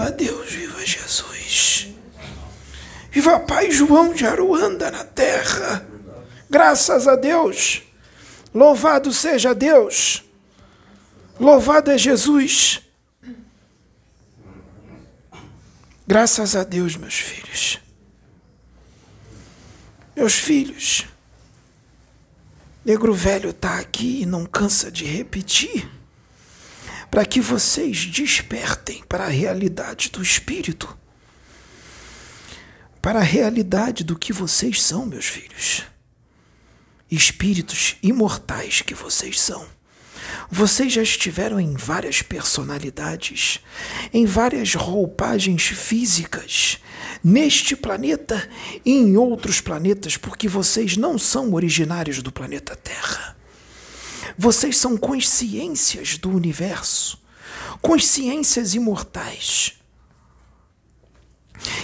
Viva Deus, viva Jesus. Viva Pai João de Aruanda na terra. Graças a Deus. Louvado seja Deus. Louvado é Jesus. Graças a Deus, meus filhos. Meus filhos. Negro Velho está aqui e não cansa de repetir para que vocês despertem para a realidade do Espírito, para a realidade do que vocês são, meus filhos. Espíritos imortais que vocês são. Vocês já estiveram em várias personalidades, em várias roupagens físicas, neste planeta e em outros planetas, porque vocês não são originários do planeta Terra. Vocês são consciências do universo, consciências imortais.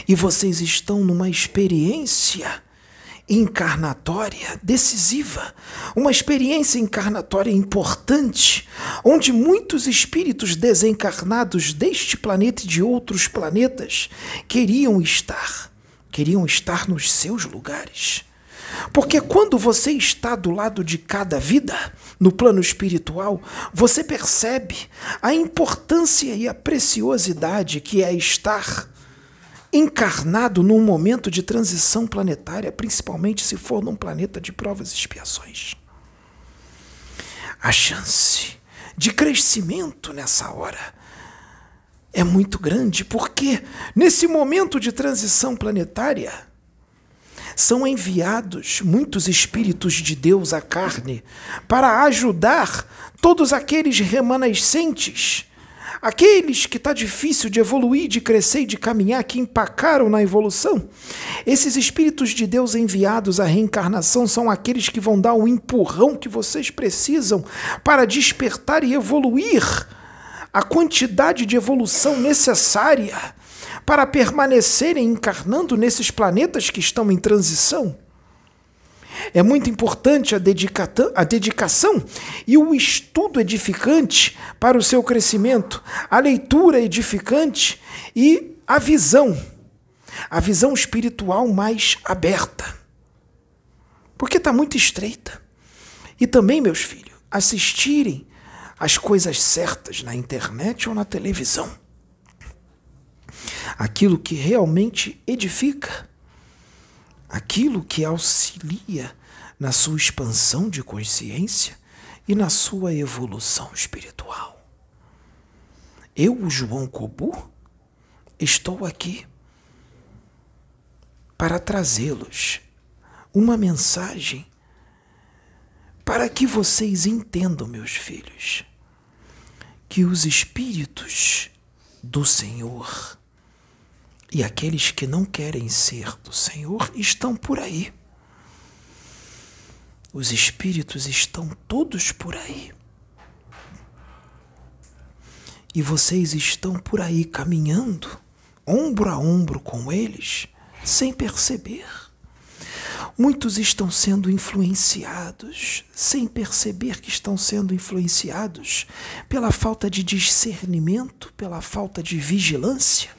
E vocês estão numa experiência encarnatória decisiva, uma experiência encarnatória importante, onde muitos espíritos desencarnados deste planeta e de outros planetas queriam estar, queriam estar nos seus lugares. Porque quando você está do lado de cada vida, no plano espiritual, você percebe a importância e a preciosidade que é estar encarnado num momento de transição planetária, principalmente se for num planeta de provas e expiações. A chance de crescimento nessa hora é muito grande, porque nesse momento de transição planetária, são enviados muitos espíritos de Deus à carne para ajudar todos aqueles remanescentes, aqueles que está difícil de evoluir, de crescer e de caminhar, que empacaram na evolução. Esses espíritos de Deus enviados à reencarnação são aqueles que vão dar o empurrão que vocês precisam para despertar e evoluir a quantidade de evolução necessária para permanecerem encarnando nesses planetas que estão em transição. É muito importante a, a dedicação e o estudo edificante para o seu crescimento, a leitura edificante e a visão, a visão espiritual mais aberta. Porque está muito estreita. E também, meus filhos, assistirem às coisas certas na internet ou na televisão aquilo que realmente edifica, aquilo que auxilia na sua expansão de consciência e na sua evolução espiritual. Eu, João Cobu, estou aqui para trazê-los uma mensagem para que vocês entendam, meus filhos, que os espíritos do Senhor e aqueles que não querem ser do Senhor estão por aí. Os espíritos estão todos por aí. E vocês estão por aí caminhando, ombro a ombro com eles, sem perceber. Muitos estão sendo influenciados, sem perceber que estão sendo influenciados, pela falta de discernimento, pela falta de vigilância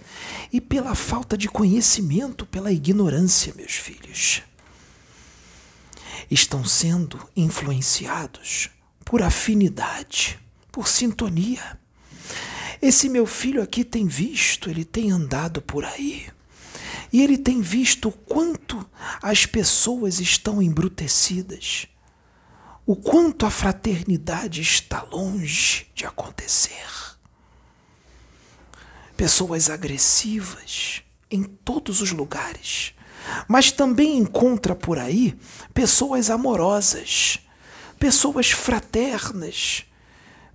e pela falta de conhecimento, pela ignorância, meus filhos. Estão sendo influenciados por afinidade, por sintonia. Esse meu filho aqui tem visto, ele tem andado por aí. E ele tem visto o quanto as pessoas estão embrutecidas, o quanto a fraternidade está longe de acontecer pessoas agressivas em todos os lugares, mas também encontra por aí pessoas amorosas, pessoas fraternas,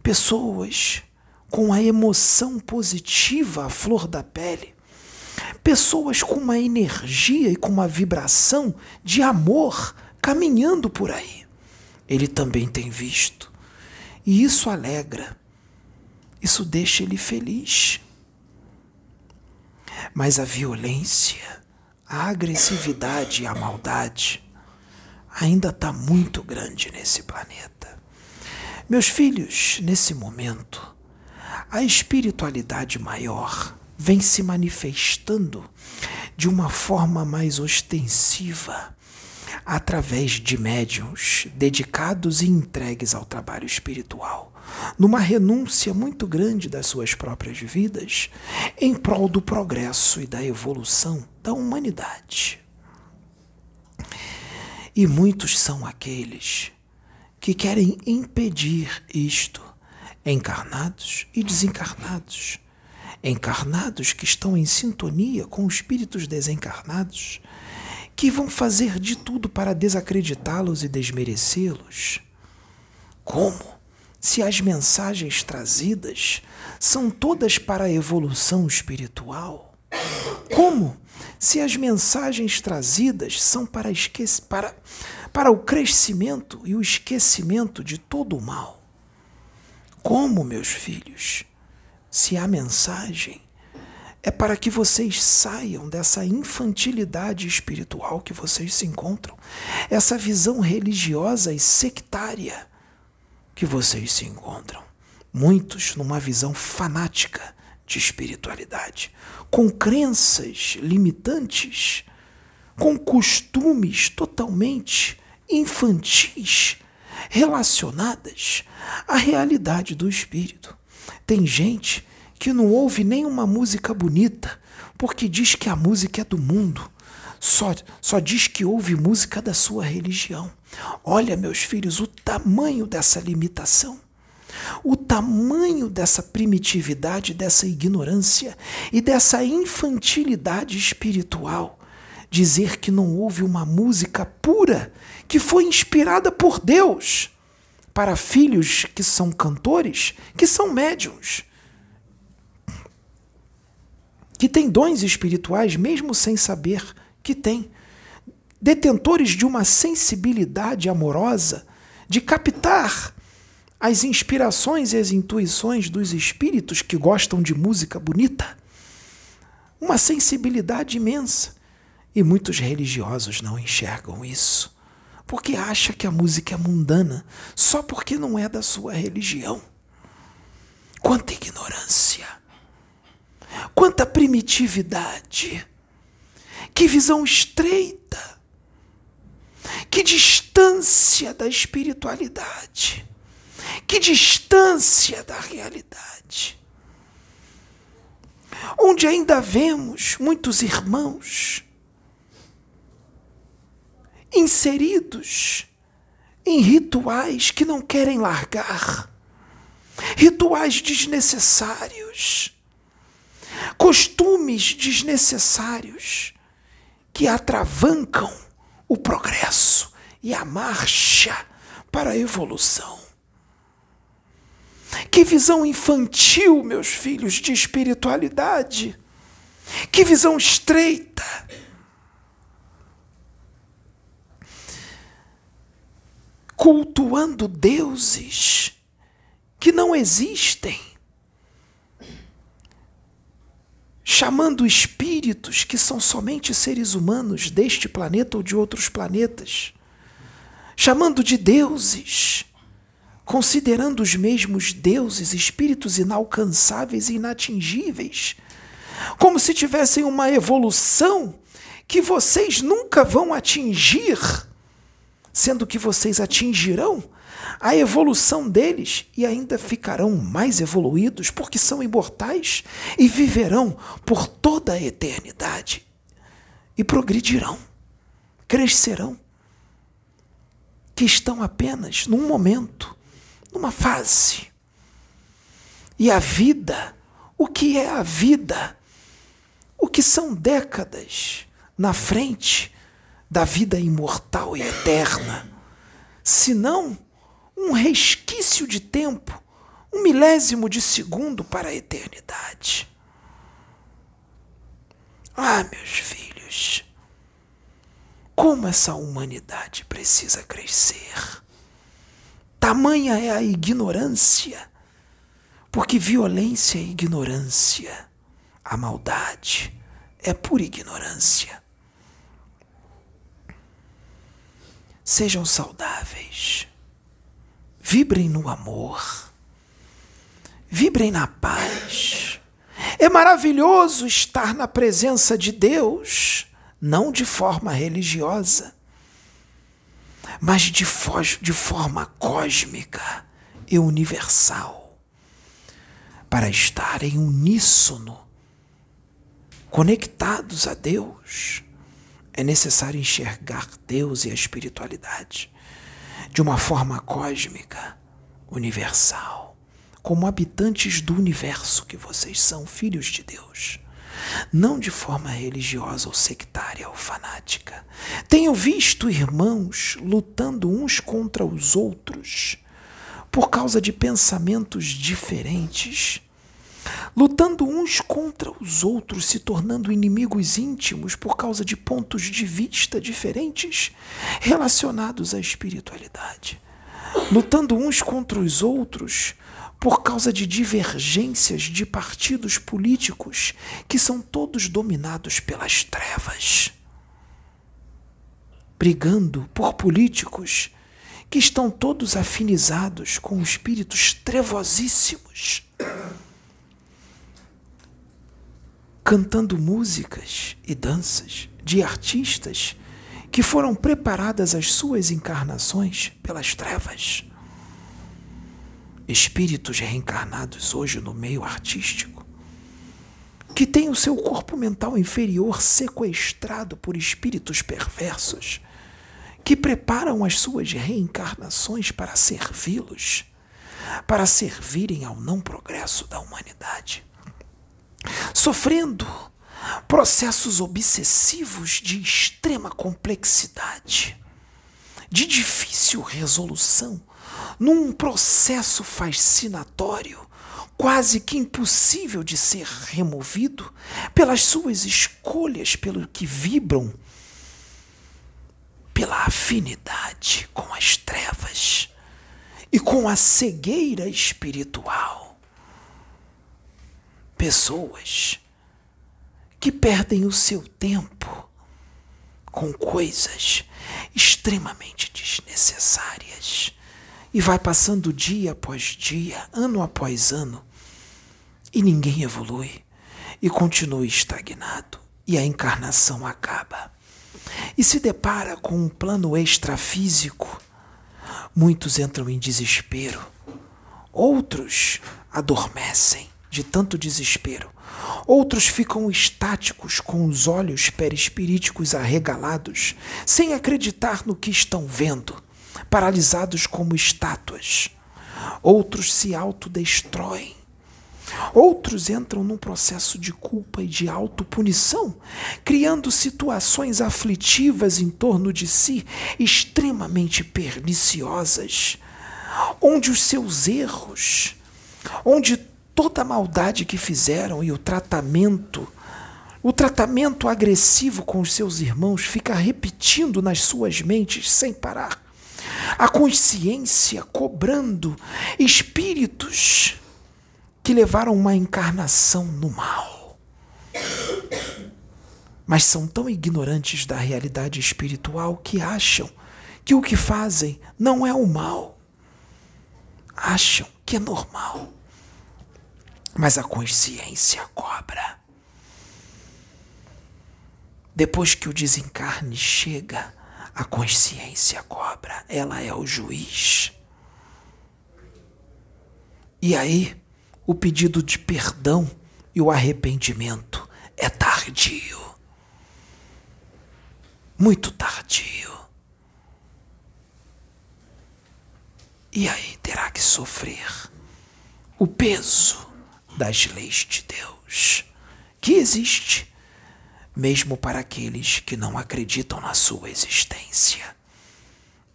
pessoas com a emoção positiva à flor da pele, pessoas com uma energia e com uma vibração de amor caminhando por aí. Ele também tem visto. E isso alegra, isso deixa ele feliz. Mas a violência, a agressividade e a maldade ainda está muito grande nesse planeta. Meus filhos, nesse momento, a espiritualidade maior vem se manifestando de uma forma mais ostensiva através de médiums dedicados e entregues ao trabalho espiritual, numa renúncia muito grande das suas próprias vidas em prol do progresso e da evolução da humanidade. E muitos são aqueles que querem impedir isto, encarnados e desencarnados. Encarnados que estão em sintonia com espíritos desencarnados que vão fazer de tudo para desacreditá-los e desmerecê-los. Como? Se as mensagens trazidas são todas para a evolução espiritual? Como? Se as mensagens trazidas são para, para, para o crescimento e o esquecimento de todo o mal? Como, meus filhos? Se a mensagem é para que vocês saiam dessa infantilidade espiritual que vocês se encontram, essa visão religiosa e sectária que vocês se encontram. Muitos numa visão fanática de espiritualidade, com crenças limitantes, com costumes totalmente infantis relacionadas à realidade do espírito. Tem gente que não ouve nenhuma música bonita, porque diz que a música é do mundo. Só, só diz que ouve música da sua religião. Olha, meus filhos, o tamanho dessa limitação, o tamanho dessa primitividade, dessa ignorância e dessa infantilidade espiritual. Dizer que não houve uma música pura que foi inspirada por Deus para filhos que são cantores, que são médiums que têm dons espirituais mesmo sem saber que têm, detentores de uma sensibilidade amorosa de captar as inspirações e as intuições dos espíritos que gostam de música bonita. Uma sensibilidade imensa. E muitos religiosos não enxergam isso, porque acham que a música é mundana só porque não é da sua religião. Quanta ignorância! Quanta primitividade! Que visão estreita! Que distância da espiritualidade! Que distância da realidade! Onde ainda vemos muitos irmãos inseridos em rituais que não querem largar, rituais desnecessários costumes desnecessários que atravancam o progresso e a marcha para a evolução. Que visão infantil, meus filhos, de espiritualidade. Que visão estreita. Cultuando deuses que não existem chamando espíritos que são somente seres humanos deste planeta ou de outros planetas, chamando de deuses, considerando os mesmos deuses espíritos inalcançáveis e inatingíveis, como se tivessem uma evolução que vocês nunca vão atingir, sendo que vocês atingirão a evolução deles e ainda ficarão mais evoluídos porque são imortais e viverão por toda a eternidade e progredirão, crescerão, que estão apenas num momento, numa fase. E a vida, o que é a vida? O que são décadas na frente da vida imortal e eterna? Se não um resquício de tempo, um milésimo de segundo para a eternidade. Ah, meus filhos, como essa humanidade precisa crescer. Tamanha é a ignorância, porque violência é ignorância, a maldade é pura ignorância. Sejam saudáveis Vibrem no amor. Vibrem na paz. É maravilhoso estar na presença de Deus, não de forma religiosa, mas de, de forma cósmica e universal, para estar em uníssono, conectados a Deus. É necessário enxergar Deus e a espiritualidade de uma forma cósmica, universal, como habitantes do universo que vocês são, filhos de Deus. Não de forma religiosa ou sectária ou fanática. Tenho visto irmãos lutando uns contra os outros por causa de pensamentos diferentes lutando uns contra os outros, se tornando inimigos íntimos por causa de pontos de vista diferentes relacionados à espiritualidade, lutando uns contra os outros por causa de divergências de partidos políticos que são todos dominados pelas trevas, brigando por políticos que estão todos afinizados com espíritos trevosíssimos cantando músicas e danças de artistas que foram preparadas as suas encarnações pelas trevas. Espíritos reencarnados hoje no meio artístico, que têm o seu corpo mental inferior sequestrado por espíritos perversos, que preparam as suas reencarnações para servi-los, para servirem ao não progresso da humanidade sofrendo processos obsessivos de extrema complexidade, de difícil resolução, num processo fascinatório, quase que impossível de ser removido pelas suas escolhas, pelo que vibram, pela afinidade com as trevas e com a cegueira espiritual pessoas que perdem o seu tempo com coisas extremamente desnecessárias e vai passando dia após dia, ano após ano, e ninguém evolui e continua estagnado e a encarnação acaba. E se depara com um plano extrafísico. Muitos entram em desespero, outros adormecem de tanto desespero. Outros ficam estáticos, com os olhos perispiríticos arregalados, sem acreditar no que estão vendo, paralisados como estátuas. Outros se autodestroem. Outros entram num processo de culpa e de autopunição, criando situações aflitivas em torno de si, extremamente perniciosas, onde os seus erros, onde toda a maldade que fizeram e o tratamento, o tratamento agressivo com os seus irmãos fica repetindo nas suas mentes sem parar. A consciência cobrando espíritos que levaram uma encarnação no mal. Mas são tão ignorantes da realidade espiritual que acham que o que fazem não é o mal. Acham que é normal mas a consciência cobra. Depois que o desencarne chega, a consciência cobra, ela é o juiz. E aí, o pedido de perdão e o arrependimento é tardio. Muito tardio. E aí terá que sofrer o peso das leis de Deus, que existe, mesmo para aqueles que não acreditam na sua existência.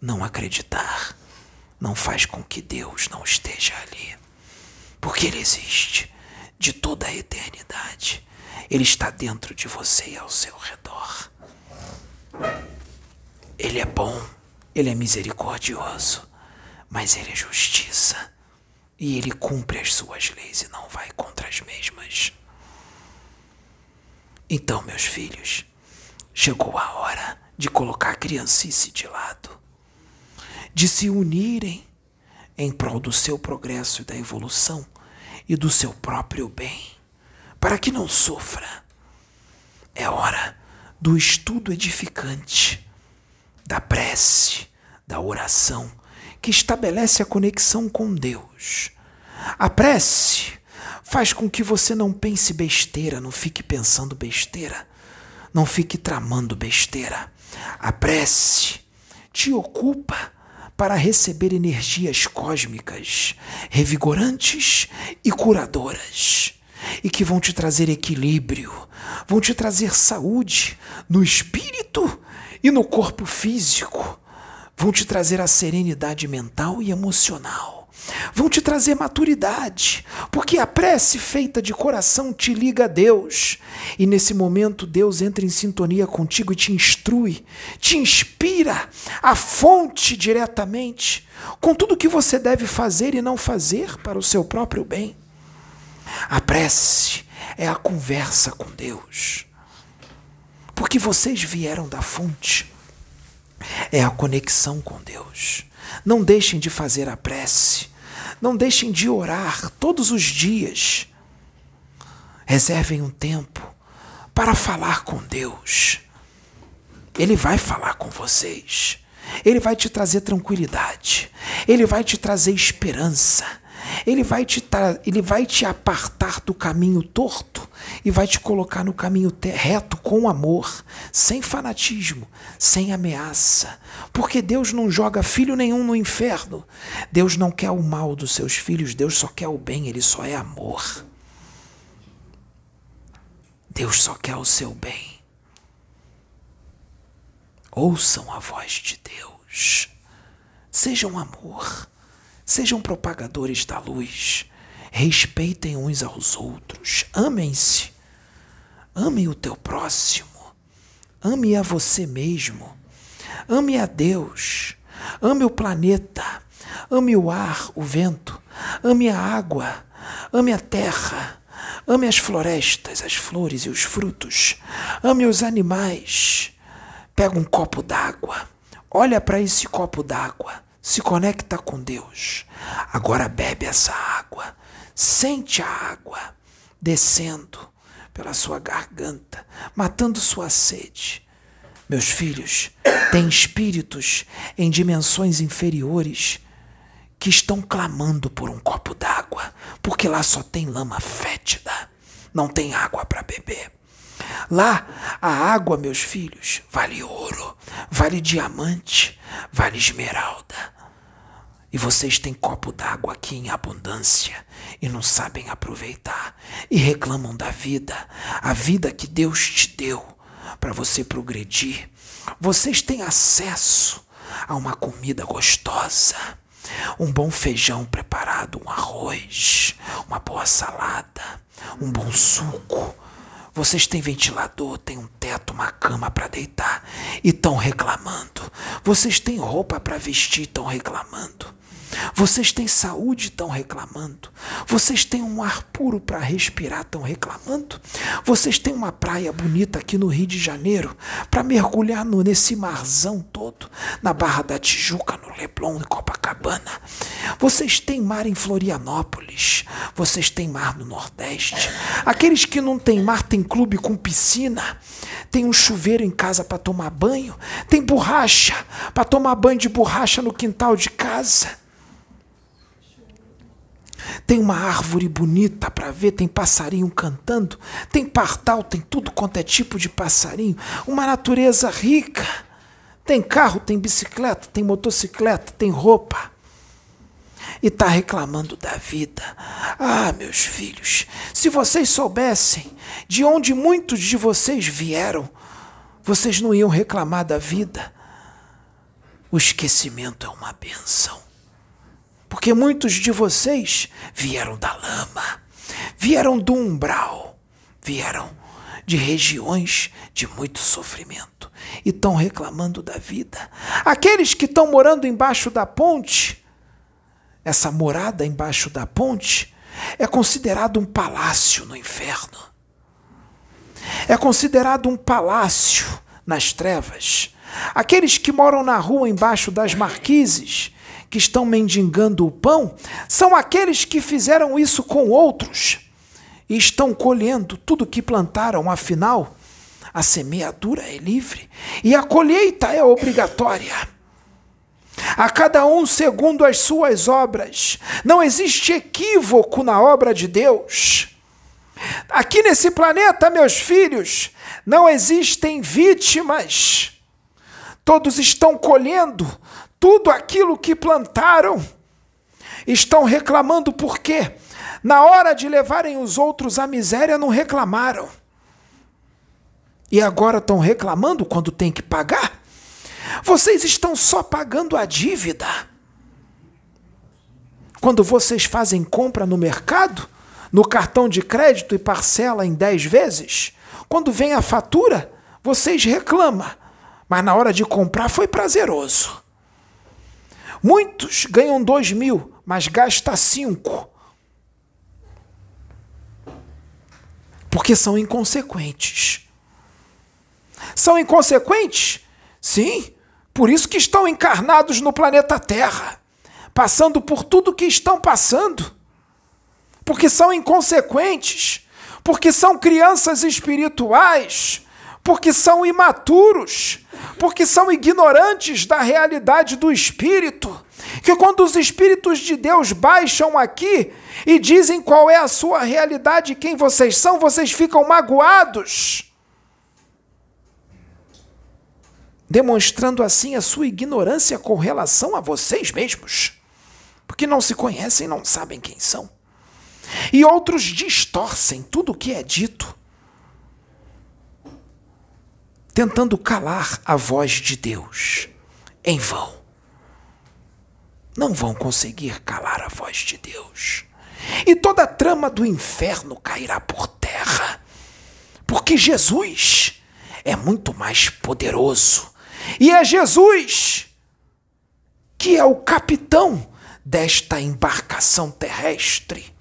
Não acreditar não faz com que Deus não esteja ali, porque Ele existe de toda a eternidade. Ele está dentro de você e ao seu redor. Ele é bom, ele é misericordioso, mas ele é justiça e ele cumpre as suas leis e não vai contra as mesmas. Então, meus filhos, chegou a hora de colocar a criancice de lado, de se unirem em prol do seu progresso e da evolução e do seu próprio bem, para que não sofra. É hora do estudo edificante, da prece, da oração, que estabelece a conexão com Deus. A prece faz com que você não pense besteira, não fique pensando besteira, não fique tramando besteira. A prece te ocupa para receber energias cósmicas revigorantes e curadoras e que vão te trazer equilíbrio, vão te trazer saúde no espírito e no corpo físico, vão te trazer a serenidade mental e emocional vão te trazer maturidade, porque a prece feita de coração te liga a Deus. E nesse momento Deus entra em sintonia contigo e te instrui, te inspira a fonte diretamente com tudo o que você deve fazer e não fazer para o seu próprio bem. A prece é a conversa com Deus. Porque vocês vieram da fonte. É a conexão com Deus. Não deixem de fazer a prece. Não deixem de orar todos os dias. Reservem um tempo para falar com Deus. Ele vai falar com vocês. Ele vai te trazer tranquilidade. Ele vai te trazer esperança. Ele vai te, ele vai te apartar do caminho torto e vai te colocar no caminho reto com amor, sem fanatismo, sem ameaça. Porque Deus não joga filho nenhum no inferno. Deus não quer o mal dos seus filhos, Deus só quer o bem, ele só é amor. Deus só quer o seu bem. Ouçam a voz de Deus. Sejam amor. Sejam propagadores da luz. Respeitem uns aos outros. Amem-se. Ame o teu próximo. Ame a você mesmo. Ame a Deus. Ame o planeta. Ame o ar, o vento. Ame a água. Ame a terra. Ame as florestas, as flores e os frutos. Ame os animais. Pega um copo d'água. Olha para esse copo d'água se conecta com Deus. Agora bebe essa água, sente a água descendo pela sua garganta, matando sua sede. Meus filhos, tem espíritos em dimensões inferiores que estão clamando por um copo d'água, porque lá só tem lama fétida, não tem água para beber. Lá, a água, meus filhos, vale ouro, vale diamante, vale esmeralda. E vocês têm copo d'água aqui em abundância e não sabem aproveitar e reclamam da vida, a vida que Deus te deu para você progredir. Vocês têm acesso a uma comida gostosa, um bom feijão preparado, um arroz, uma boa salada, um bom suco. Vocês têm ventilador, têm um teto, uma cama para deitar e estão reclamando. Vocês têm roupa para vestir estão reclamando. Vocês têm saúde, estão reclamando. Vocês têm um ar puro para respirar, estão reclamando. Vocês têm uma praia bonita aqui no Rio de Janeiro para mergulhar no, nesse marzão todo, na Barra da Tijuca, no Leblon, em Copacabana. Vocês têm mar em Florianópolis. Vocês têm mar no Nordeste. Aqueles que não têm mar têm clube com piscina. Tem um chuveiro em casa para tomar banho. Tem borracha para tomar banho de borracha no quintal de casa. Tem uma árvore bonita para ver, tem passarinho cantando, tem pardal, tem tudo quanto é tipo de passarinho, uma natureza rica. Tem carro, tem bicicleta, tem motocicleta, tem roupa. E está reclamando da vida. Ah, meus filhos, se vocês soubessem de onde muitos de vocês vieram, vocês não iam reclamar da vida. O esquecimento é uma benção. Porque muitos de vocês vieram da lama, vieram do umbral, vieram de regiões de muito sofrimento e estão reclamando da vida. Aqueles que estão morando embaixo da ponte, essa morada embaixo da ponte é considerado um palácio no inferno. É considerado um palácio nas trevas. Aqueles que moram na rua embaixo das marquises que estão mendigando o pão são aqueles que fizeram isso com outros e estão colhendo tudo que plantaram, afinal, a semeadura é livre e a colheita é obrigatória. A cada um segundo as suas obras. Não existe equívoco na obra de Deus. Aqui nesse planeta, meus filhos, não existem vítimas. Todos estão colhendo tudo aquilo que plantaram. Estão reclamando por quê? Na hora de levarem os outros à miséria, não reclamaram. E agora estão reclamando quando tem que pagar? Vocês estão só pagando a dívida. Quando vocês fazem compra no mercado, no cartão de crédito e parcela em 10 vezes, quando vem a fatura, vocês reclamam, mas na hora de comprar foi prazeroso. Muitos ganham 2 mil, mas gasta 5. Porque são inconsequentes. São inconsequentes? Sim, por isso que estão encarnados no planeta Terra, passando por tudo que estão passando. Porque são inconsequentes, porque são crianças espirituais, porque são imaturos, porque são ignorantes da realidade do espírito. Que quando os espíritos de Deus baixam aqui e dizem qual é a sua realidade, quem vocês são, vocês ficam magoados demonstrando assim a sua ignorância com relação a vocês mesmos, porque não se conhecem não sabem quem são. E outros distorcem tudo o que é dito, tentando calar a voz de Deus em vão. Não vão conseguir calar a voz de Deus. E toda a trama do inferno cairá por terra, porque Jesus é muito mais poderoso e é Jesus que é o capitão desta embarcação terrestre.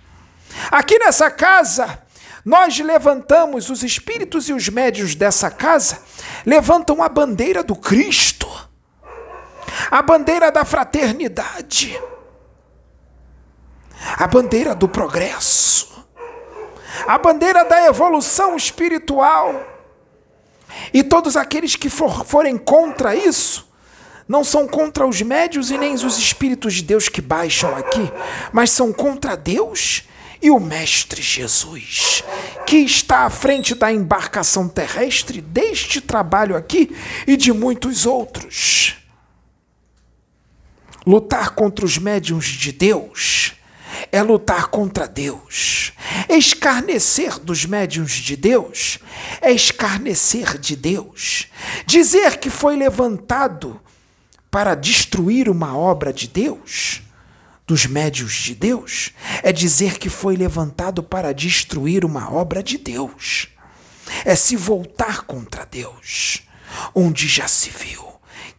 Aqui nessa casa, nós levantamos, os espíritos e os médios dessa casa levantam a bandeira do Cristo, a bandeira da fraternidade, a bandeira do progresso, a bandeira da evolução espiritual. E todos aqueles que for, forem contra isso, não são contra os médios e nem os espíritos de Deus que baixam aqui, mas são contra Deus e o Mestre Jesus, que está à frente da embarcação terrestre deste trabalho aqui e de muitos outros. Lutar contra os médiums de Deus é lutar contra Deus. Escarnecer dos médiuns de Deus é escarnecer de Deus. Dizer que foi levantado para destruir uma obra de Deus, dos médios de Deus, é dizer que foi levantado para destruir uma obra de Deus. É se voltar contra Deus, onde já se viu.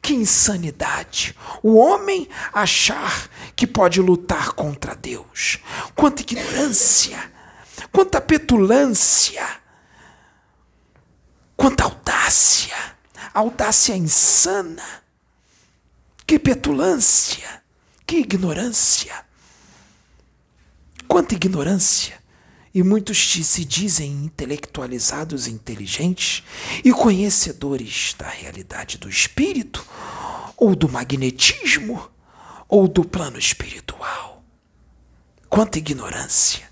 Que insanidade! O homem achar que pode lutar contra Deus. Quanta ignorância! Quanta petulância! Quanta audácia! Audácia insana! Que petulância! Que ignorância! Quanta ignorância! E muitos se dizem intelectualizados, inteligentes e conhecedores da realidade do espírito, ou do magnetismo, ou do plano espiritual. Quanta ignorância!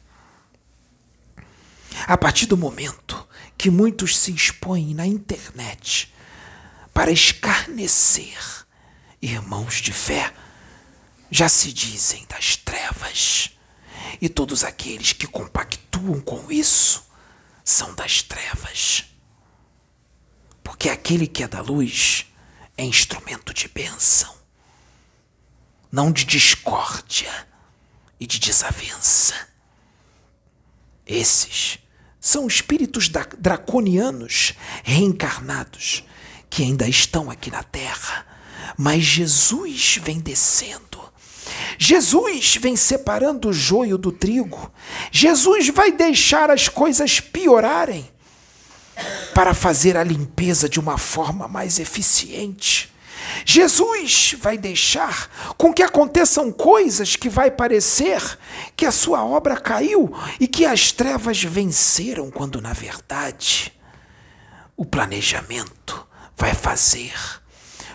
A partir do momento que muitos se expõem na internet para escarnecer irmãos de fé, já se dizem das trevas e todos aqueles que compactuam com isso são das trevas. Porque aquele que é da luz é instrumento de bênção, não de discórdia e de desavença. Esses são espíritos draconianos reencarnados que ainda estão aqui na terra, mas Jesus vem descendo Jesus vem separando o joio do trigo. Jesus vai deixar as coisas piorarem para fazer a limpeza de uma forma mais eficiente. Jesus vai deixar com que aconteçam coisas que vai parecer que a sua obra caiu e que as trevas venceram, quando na verdade o planejamento vai fazer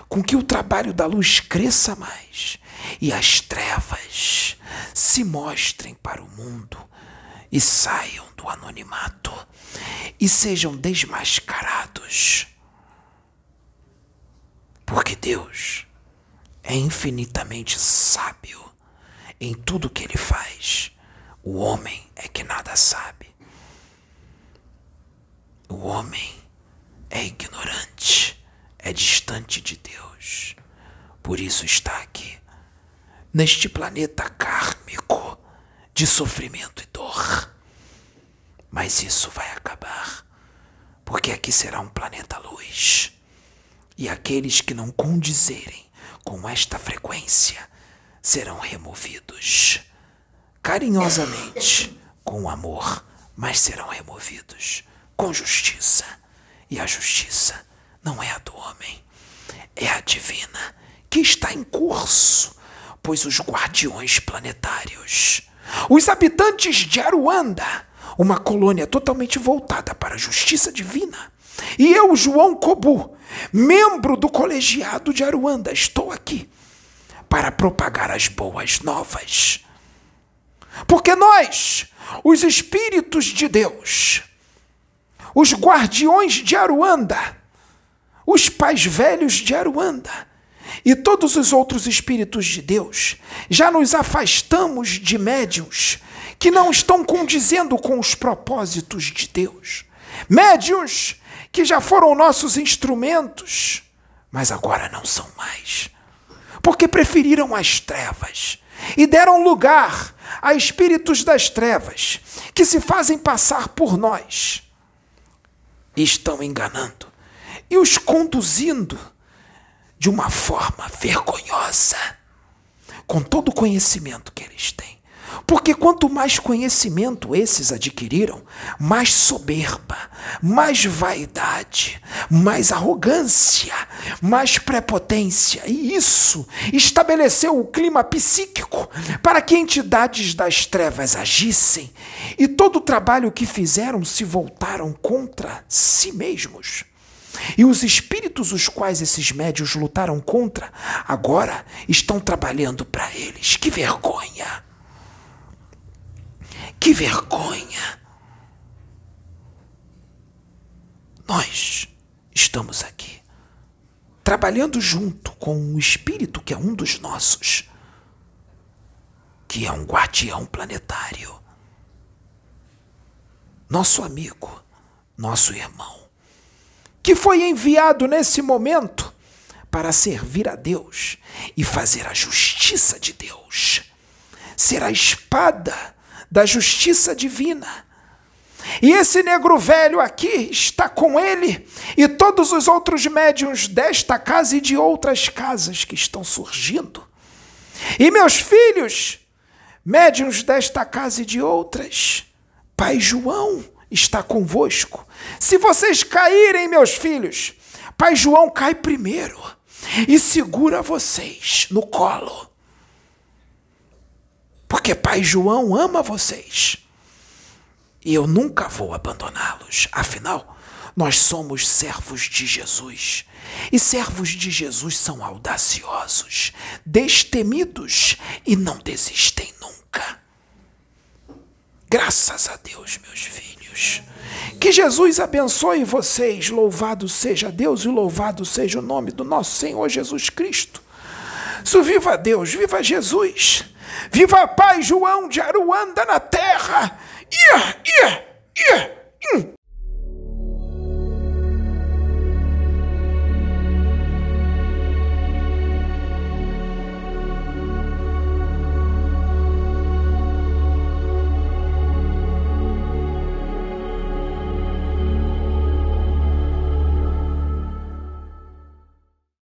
com que o trabalho da luz cresça mais e as trevas se mostrem para o mundo e saiam do anonimato e sejam desmascarados. Porque Deus é infinitamente sábio em tudo que ele faz. O homem é que nada sabe. O homem é ignorante, é distante de Deus. Por isso está aqui, neste planeta kármico de sofrimento e dor. Mas isso vai acabar, porque aqui será um planeta luz. E aqueles que não condizerem com esta frequência serão removidos carinhosamente, com amor, mas serão removidos com justiça. E a justiça não é a do homem, é a divina, que está em curso, pois os guardiões planetários, os habitantes de Aruanda, uma colônia totalmente voltada para a justiça divina, e eu, João Kobu, membro do colegiado de Aruanda, estou aqui para propagar as boas novas. Porque nós, os espíritos de Deus, os guardiões de Aruanda, os pais velhos de Aruanda e todos os outros espíritos de Deus, já nos afastamos de médiuns que não estão condizendo com os propósitos de Deus. Médiuns que já foram nossos instrumentos, mas agora não são mais. Porque preferiram as trevas e deram lugar a espíritos das trevas que se fazem passar por nós. E estão enganando e os conduzindo de uma forma vergonhosa, com todo o conhecimento que eles têm. Porque quanto mais conhecimento esses adquiriram, mais soberba, mais vaidade, mais arrogância, mais prepotência. E isso estabeleceu o clima psíquico para que entidades das trevas agissem, e todo o trabalho que fizeram se voltaram contra si mesmos. E os espíritos os quais esses médios lutaram contra, agora estão trabalhando para eles. Que vergonha! Que vergonha! Nós estamos aqui, trabalhando junto com um espírito que é um dos nossos, que é um guardião planetário, nosso amigo, nosso irmão, que foi enviado nesse momento para servir a Deus e fazer a justiça de Deus, ser a espada da justiça divina. E esse negro velho aqui está com ele e todos os outros médiums desta casa e de outras casas que estão surgindo. E meus filhos, médiums desta casa e de outras, Pai João está convosco. Se vocês caírem, meus filhos, Pai João cai primeiro e segura vocês no colo porque Pai João ama vocês. E eu nunca vou abandoná-los. Afinal, nós somos servos de Jesus. E servos de Jesus são audaciosos, destemidos e não desistem nunca. Graças a Deus, meus filhos. Que Jesus abençoe vocês. Louvado seja Deus e louvado seja o nome do nosso Senhor Jesus Cristo. So, viva Deus, viva Jesus. Viva Pai João de Aruanda na terra! Ia, ia, ia, hum.